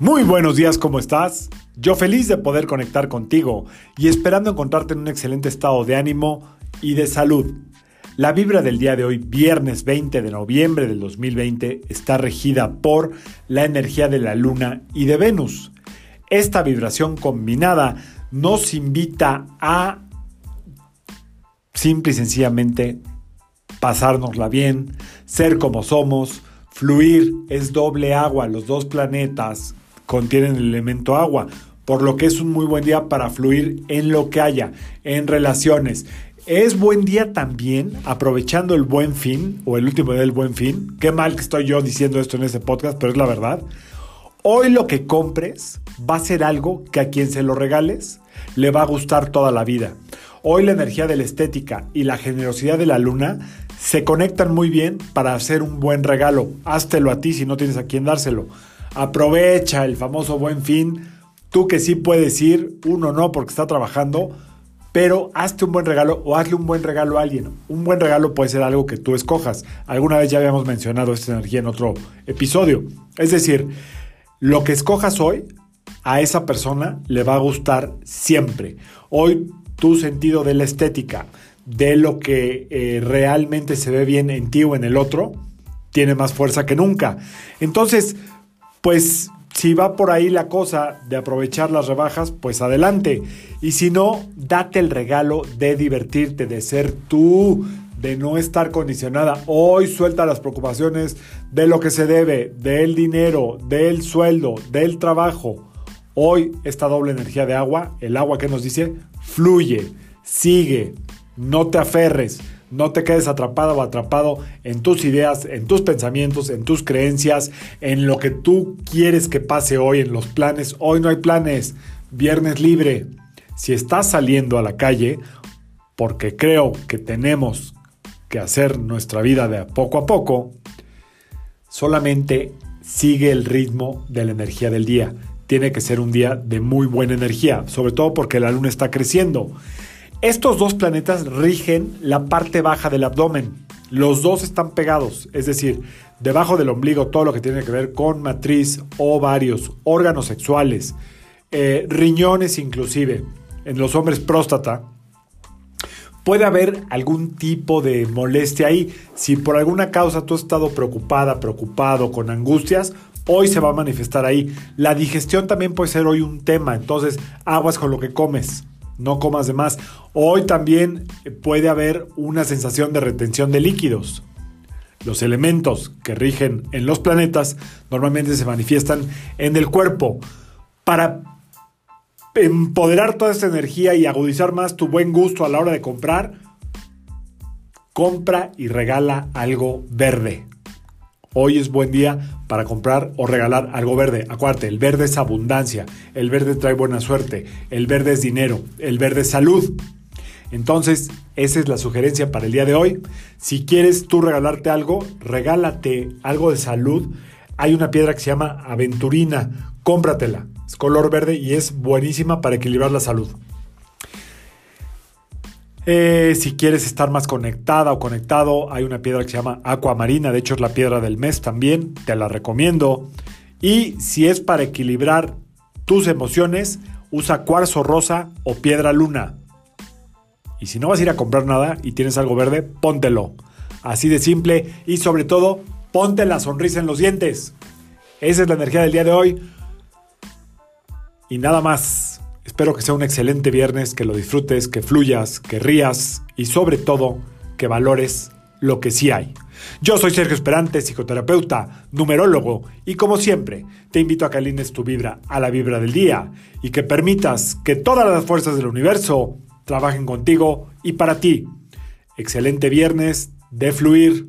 Muy buenos días, ¿cómo estás? Yo feliz de poder conectar contigo y esperando encontrarte en un excelente estado de ánimo y de salud. La vibra del día de hoy, viernes 20 de noviembre del 2020, está regida por la energía de la Luna y de Venus. Esta vibración combinada nos invita a simple y sencillamente pasárnosla bien, ser como somos, fluir, es doble agua, los dos planetas contienen el elemento agua, por lo que es un muy buen día para fluir en lo que haya, en relaciones. Es buen día también, aprovechando el buen fin, o el último día del buen fin. Qué mal que estoy yo diciendo esto en este podcast, pero es la verdad. Hoy lo que compres va a ser algo que a quien se lo regales le va a gustar toda la vida. Hoy la energía de la estética y la generosidad de la luna se conectan muy bien para hacer un buen regalo. Háztelo a ti si no tienes a quien dárselo. Aprovecha el famoso buen fin. Tú que sí puedes ir, uno no porque está trabajando, pero hazte un buen regalo o hazle un buen regalo a alguien. Un buen regalo puede ser algo que tú escojas. Alguna vez ya habíamos mencionado esta energía en otro episodio. Es decir, lo que escojas hoy a esa persona le va a gustar siempre. Hoy tu sentido de la estética, de lo que eh, realmente se ve bien en ti o en el otro, tiene más fuerza que nunca. Entonces, pues si va por ahí la cosa de aprovechar las rebajas, pues adelante. Y si no, date el regalo de divertirte, de ser tú, de no estar condicionada. Hoy suelta las preocupaciones de lo que se debe, del dinero, del sueldo, del trabajo. Hoy esta doble energía de agua, el agua que nos dice, fluye, sigue, no te aferres. No te quedes atrapado o atrapado en tus ideas, en tus pensamientos, en tus creencias, en lo que tú quieres que pase hoy, en los planes. Hoy no hay planes. Viernes libre. Si estás saliendo a la calle, porque creo que tenemos que hacer nuestra vida de poco a poco, solamente sigue el ritmo de la energía del día. Tiene que ser un día de muy buena energía, sobre todo porque la luna está creciendo. Estos dos planetas rigen la parte baja del abdomen. Los dos están pegados, es decir, debajo del ombligo todo lo que tiene que ver con matriz, ovarios, órganos sexuales, eh, riñones inclusive, en los hombres próstata, puede haber algún tipo de molestia ahí. Si por alguna causa tú has estado preocupada, preocupado, con angustias, hoy se va a manifestar ahí. La digestión también puede ser hoy un tema, entonces aguas con lo que comes no comas de más. Hoy también puede haber una sensación de retención de líquidos. Los elementos que rigen en los planetas normalmente se manifiestan en el cuerpo. Para empoderar toda esta energía y agudizar más tu buen gusto a la hora de comprar, compra y regala algo verde. Hoy es buen día para comprar o regalar algo verde. Acuérdate, el verde es abundancia, el verde trae buena suerte, el verde es dinero, el verde es salud. Entonces, esa es la sugerencia para el día de hoy. Si quieres tú regalarte algo, regálate algo de salud. Hay una piedra que se llama aventurina, cómpratela. Es color verde y es buenísima para equilibrar la salud. Eh, si quieres estar más conectada o conectado, hay una piedra que se llama Aquamarina, de hecho es la piedra del mes también, te la recomiendo. Y si es para equilibrar tus emociones, usa cuarzo rosa o piedra luna. Y si no vas a ir a comprar nada y tienes algo verde, póntelo. Así de simple y sobre todo, ponte la sonrisa en los dientes. Esa es la energía del día de hoy. Y nada más. Espero que sea un excelente viernes, que lo disfrutes, que fluyas, que rías y sobre todo que valores lo que sí hay. Yo soy Sergio Esperante, psicoterapeuta, numerólogo, y como siempre, te invito a que alines tu vibra a la vibra del día y que permitas que todas las fuerzas del universo trabajen contigo y para ti. Excelente viernes de fluir,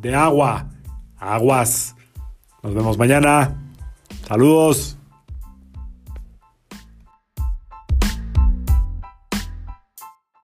de agua, aguas. Nos vemos mañana. Saludos.